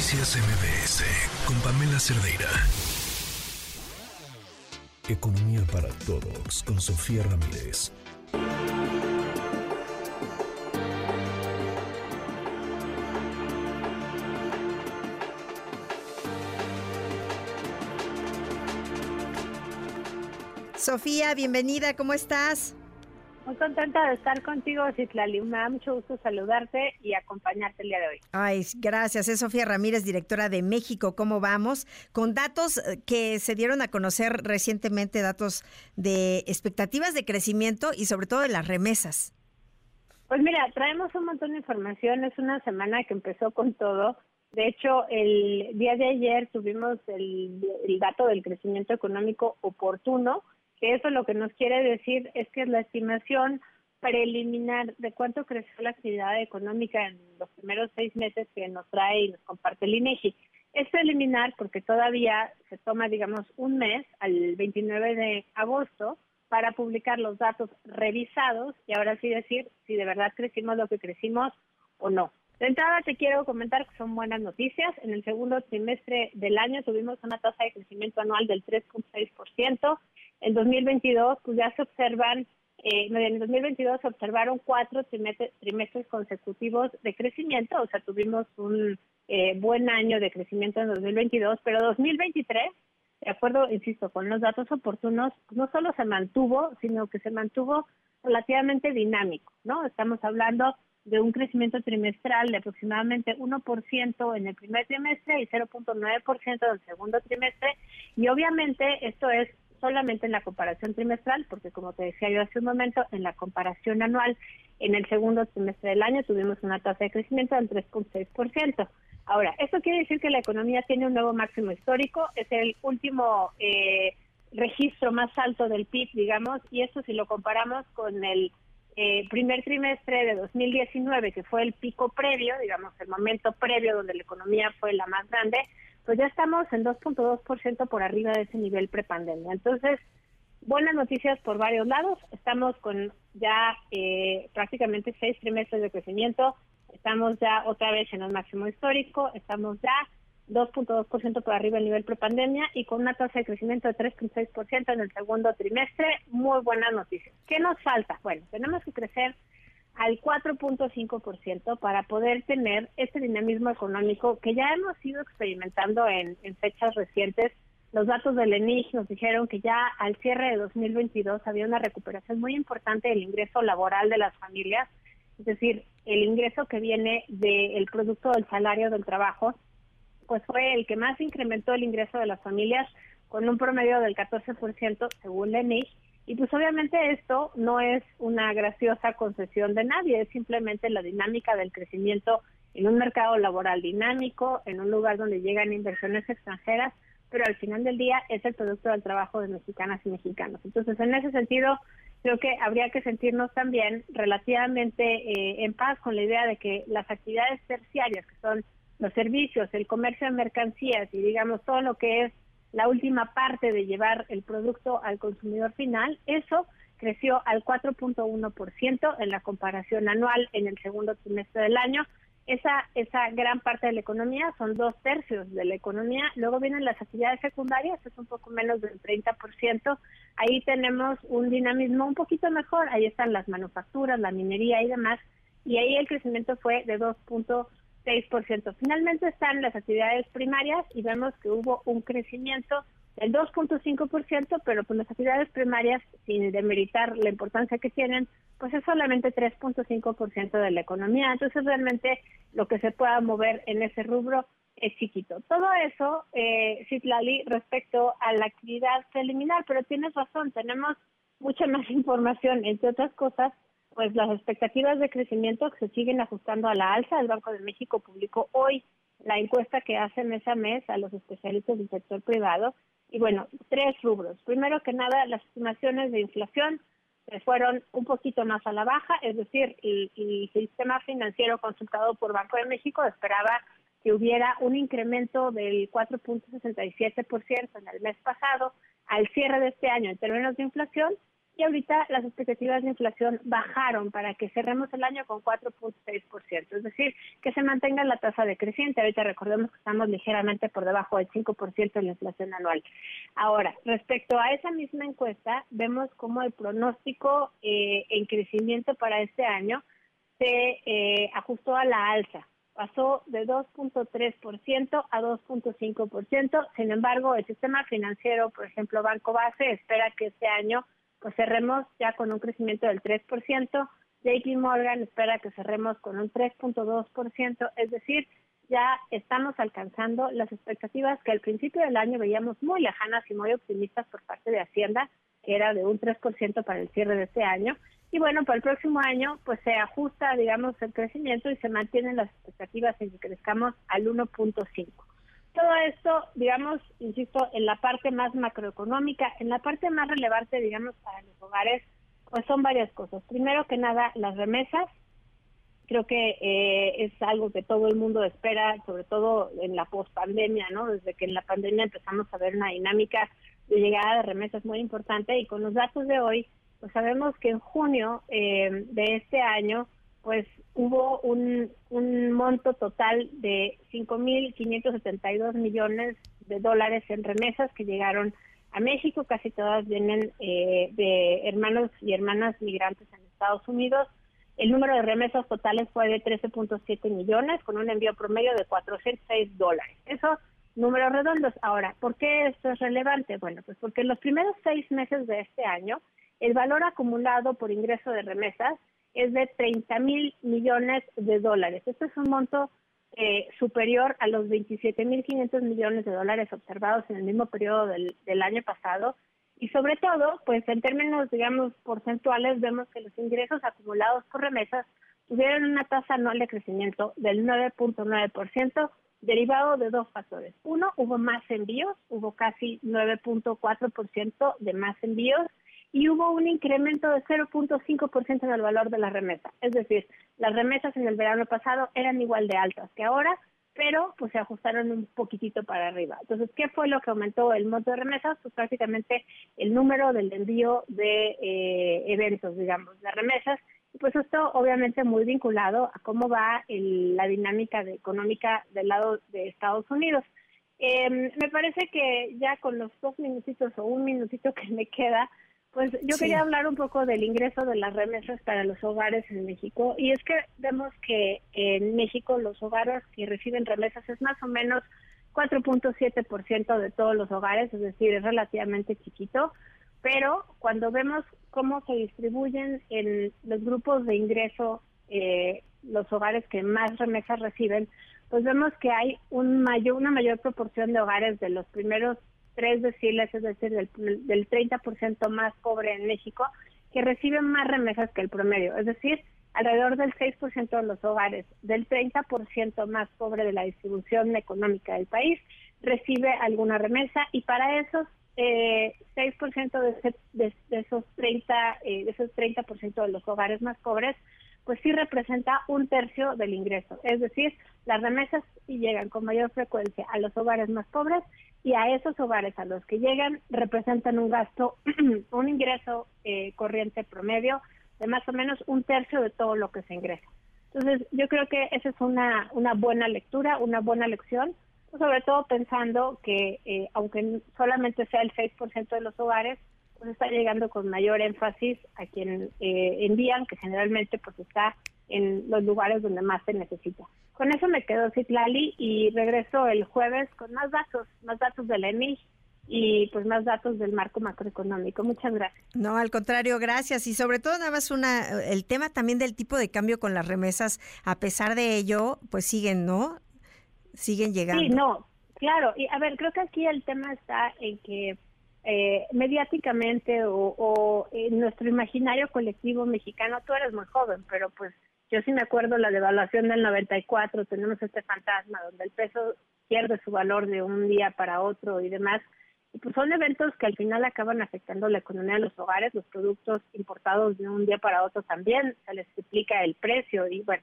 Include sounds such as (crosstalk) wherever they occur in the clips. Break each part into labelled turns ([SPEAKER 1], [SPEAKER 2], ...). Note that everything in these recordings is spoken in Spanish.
[SPEAKER 1] Noticias MBS con Pamela Cerdeira. Economía para todos con Sofía Ramírez.
[SPEAKER 2] Sofía, bienvenida, ¿cómo estás?
[SPEAKER 3] Muy contenta de estar contigo, Citlali. Me da mucho gusto saludarte y acompañarte el día de hoy.
[SPEAKER 2] Ay, gracias. Es Sofía Ramírez, directora de México. ¿Cómo vamos? Con datos eh, que se dieron a conocer recientemente, datos de expectativas de crecimiento y sobre todo de las remesas.
[SPEAKER 3] Pues mira, traemos un montón de información. Es una semana que empezó con todo. De hecho, el día de ayer tuvimos el, el dato del crecimiento económico oportuno que eso lo que nos quiere decir es que es la estimación preliminar de cuánto creció la actividad económica en los primeros seis meses que nos trae y nos comparte el INEGI. Es preliminar porque todavía se toma, digamos, un mes, al 29 de agosto, para publicar los datos revisados y ahora sí decir si de verdad crecimos lo que crecimos o no. De entrada te quiero comentar que son buenas noticias. En el segundo trimestre del año tuvimos una tasa de crecimiento anual del 3.6%. En 2022, pues ya se observan, eh, en 2022 se observaron cuatro trimestres, consecutivos de crecimiento, o sea, tuvimos un eh, buen año de crecimiento en 2022, pero 2023, de acuerdo, insisto, con los datos oportunos, no solo se mantuvo, sino que se mantuvo relativamente dinámico, ¿no? Estamos hablando de un crecimiento trimestral de aproximadamente 1% en el primer trimestre y 0.9% en el segundo trimestre. Y obviamente esto es solamente en la comparación trimestral, porque como te decía yo hace un momento, en la comparación anual, en el segundo trimestre del año tuvimos una tasa de crecimiento del 3.6%. Ahora, esto quiere decir que la economía tiene un nuevo máximo histórico, es el último eh, registro más alto del PIB, digamos, y esto si lo comparamos con el eh, primer trimestre de 2019, que fue el pico previo, digamos, el momento previo donde la economía fue la más grande, pues ya estamos en 2.2% por arriba de ese nivel prepandemia. Entonces, buenas noticias por varios lados. Estamos con ya eh, prácticamente seis trimestres de crecimiento. Estamos ya otra vez en el máximo histórico. Estamos ya 2.2% por arriba del nivel prepandemia y con una tasa de crecimiento de 3.6% en el segundo trimestre. Muy buenas noticias. ¿Qué nos falta? Bueno, tenemos que crecer al 4.5% para poder tener este dinamismo económico que ya hemos ido experimentando en, fechas recientes. Los datos del ENIG nos dijeron que ya al cierre de 2022 había una recuperación muy importante del ingreso laboral de las familias, es decir, el ingreso que viene del producto del salario del trabajo, pues fue el que más incrementó el ingreso de las familias con un promedio del 14% según el ENIG y pues obviamente esto no es una graciosa concesión de nadie, es simplemente la dinámica del crecimiento en un mercado laboral dinámico, en un lugar donde llegan inversiones extranjeras, pero al final del día es el producto del trabajo de mexicanas y mexicanos. Entonces, en ese sentido, creo que habría que sentirnos también relativamente eh, en paz con la idea de que las actividades terciarias, que son los servicios, el comercio de mercancías y digamos todo lo que es la última parte de llevar el producto al consumidor final, eso creció al 4.1% en la comparación anual en el segundo trimestre del año. Esa, esa gran parte de la economía son dos tercios de la economía. Luego vienen las actividades secundarias, es un poco menos del 30%. Ahí tenemos un dinamismo un poquito mejor. Ahí están las manufacturas, la minería y demás. Y ahí el crecimiento fue de 2.1%. 6%. Finalmente están las actividades primarias y vemos que hubo un crecimiento del 2.5%, pero pues las actividades primarias, sin demeritar la importancia que tienen, pues es solamente 3.5% de la economía. Entonces realmente lo que se pueda mover en ese rubro es chiquito. Todo eso, eh, Citlali, respecto a la actividad preliminar, pero tienes razón, tenemos mucha más (laughs) información, entre otras cosas, pues las expectativas de crecimiento se siguen ajustando a la alza. El Banco de México publicó hoy la encuesta que hace mes a mes a los especialistas del sector privado. Y bueno, tres rubros. Primero que nada, las estimaciones de inflación fueron un poquito más a la baja, es decir, el, el sistema financiero consultado por Banco de México esperaba que hubiera un incremento del 4.67% en el mes pasado al cierre de este año en términos de inflación y ahorita las expectativas de inflación bajaron para que cerremos el año con 4.6%, es decir, que se mantenga la tasa decreciente. Ahorita recordemos que estamos ligeramente por debajo del 5% de la inflación anual. Ahora, respecto a esa misma encuesta, vemos cómo el pronóstico eh, en crecimiento para este año se eh, ajustó a la alza pasó de 2.3% a 2.5%. Sin embargo, el sistema financiero, por ejemplo, Banco Base, espera que este año pues cerremos ya con un crecimiento del 3%. JP Morgan espera que cerremos con un 3.2%, es decir, ya estamos alcanzando las expectativas que al principio del año veíamos muy lejanas y muy optimistas por parte de Hacienda, que era de un 3% para el cierre de este año. Y bueno, para el próximo año, pues se ajusta, digamos, el crecimiento y se mantienen las expectativas en que crezcamos al 1.5. Todo esto, digamos, insisto, en la parte más macroeconómica, en la parte más relevante, digamos, para los hogares, pues son varias cosas. Primero que nada, las remesas. Creo que eh, es algo que todo el mundo espera, sobre todo en la pospandemia, ¿no? Desde que en la pandemia empezamos a ver una dinámica de llegada de remesas muy importante y con los datos de hoy, pues sabemos que en junio eh, de este año pues hubo un, un monto total de 5.572 millones de dólares en remesas que llegaron a México, casi todas vienen eh, de hermanos y hermanas migrantes en Estados Unidos. El número de remesas totales fue de 13.7 millones, con un envío promedio de 406 dólares. Eso, números redondos. Ahora, ¿por qué esto es relevante? Bueno, pues porque en los primeros seis meses de este año, el valor acumulado por ingreso de remesas es de 30 mil millones de dólares. Este es un monto eh, superior a los 27 mil 500 millones de dólares observados en el mismo periodo del, del año pasado. Y sobre todo, pues en términos, digamos, porcentuales, vemos que los ingresos acumulados por remesas tuvieron una tasa anual de crecimiento del 9.9%, derivado de dos factores. Uno, hubo más envíos, hubo casi 9.4% de más envíos y hubo un incremento de 0.5% en el valor de la remesa. Es decir, las remesas en el verano pasado eran igual de altas que ahora, pero pues se ajustaron un poquitito para arriba. Entonces, ¿qué fue lo que aumentó el monto de remesas? Pues prácticamente el número del envío de eh, eventos, digamos, de remesas. Pues esto obviamente muy vinculado a cómo va la dinámica económica del lado de Estados Unidos. Em, me parece que ya con los dos minutitos o un minutito que me queda, pues yo quería hablar un poco del ingreso de las remesas para los hogares en México y es que vemos que en México los hogares que reciben remesas es más o menos 4.7% de todos los hogares, es decir, es relativamente chiquito, pero cuando vemos cómo se distribuyen en los grupos de ingreso eh, los hogares que más remesas reciben, pues vemos que hay un mayor, una mayor proporción de hogares de los primeros tres deciles, es decir, del, del 30% más pobre en México, que reciben más remesas que el promedio. Es decir, alrededor del 6% de los hogares, del 30% más pobre de la distribución económica del país, recibe alguna remesa y para esos eh, 6% de, de, de, esos 30 eh, de esos 30% de los hogares más pobres pues sí representa un tercio del ingreso. Es decir, las remesas llegan con mayor frecuencia a los hogares más pobres y a esos hogares a los que llegan representan un gasto, (clears throat) un ingreso eh, corriente promedio de más o menos un tercio de todo lo que se ingresa. Entonces, yo creo que esa es una, una buena lectura, una buena lección, sobre todo pensando que eh, aunque solamente sea el 6% de los hogares, pues está llegando con mayor énfasis a quien eh, envían, que generalmente pues está en los lugares donde más se necesita. Con eso me quedo Citlali y regreso el jueves con más datos, más datos de la EMI y pues más datos del marco macroeconómico. Muchas gracias.
[SPEAKER 2] No, al contrario, gracias. Y sobre todo nada más una el tema también del tipo de cambio con las remesas, a pesar de ello, pues siguen, ¿no? Siguen llegando.
[SPEAKER 3] Sí, no, claro. Y a ver, creo que aquí el tema está en que eh, mediáticamente o, en nuestro imaginario colectivo mexicano, tú eres muy joven, pero pues yo sí me acuerdo la devaluación del 94, tenemos este fantasma donde el peso pierde su valor de un día para otro y demás. Y pues son eventos que al final acaban afectando la economía de los hogares, los productos importados de un día para otro también, se les explica el precio y bueno,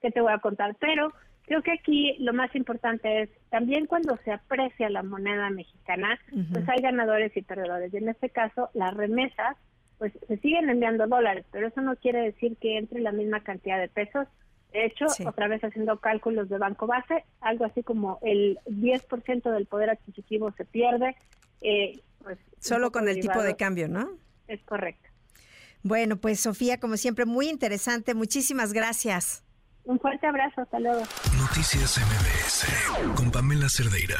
[SPEAKER 3] ¿qué te voy a contar? Pero creo que aquí lo más importante es también cuando se aprecia la moneda mexicana, pues hay ganadores y perdedores. Y en este caso, las remesas pues se siguen enviando dólares, pero eso no quiere decir que entre la misma cantidad de pesos. De hecho, otra vez haciendo cálculos de banco base, algo así como el 10% del poder adquisitivo se pierde. Eh, pues,
[SPEAKER 2] Solo con el tipo de cambio, ¿no?
[SPEAKER 3] Es correcto.
[SPEAKER 2] Bueno, pues Sofía, como siempre, muy interesante. Muchísimas gracias.
[SPEAKER 3] Un fuerte abrazo, hasta luego.
[SPEAKER 1] Noticias MBS con Pamela Cerdeira.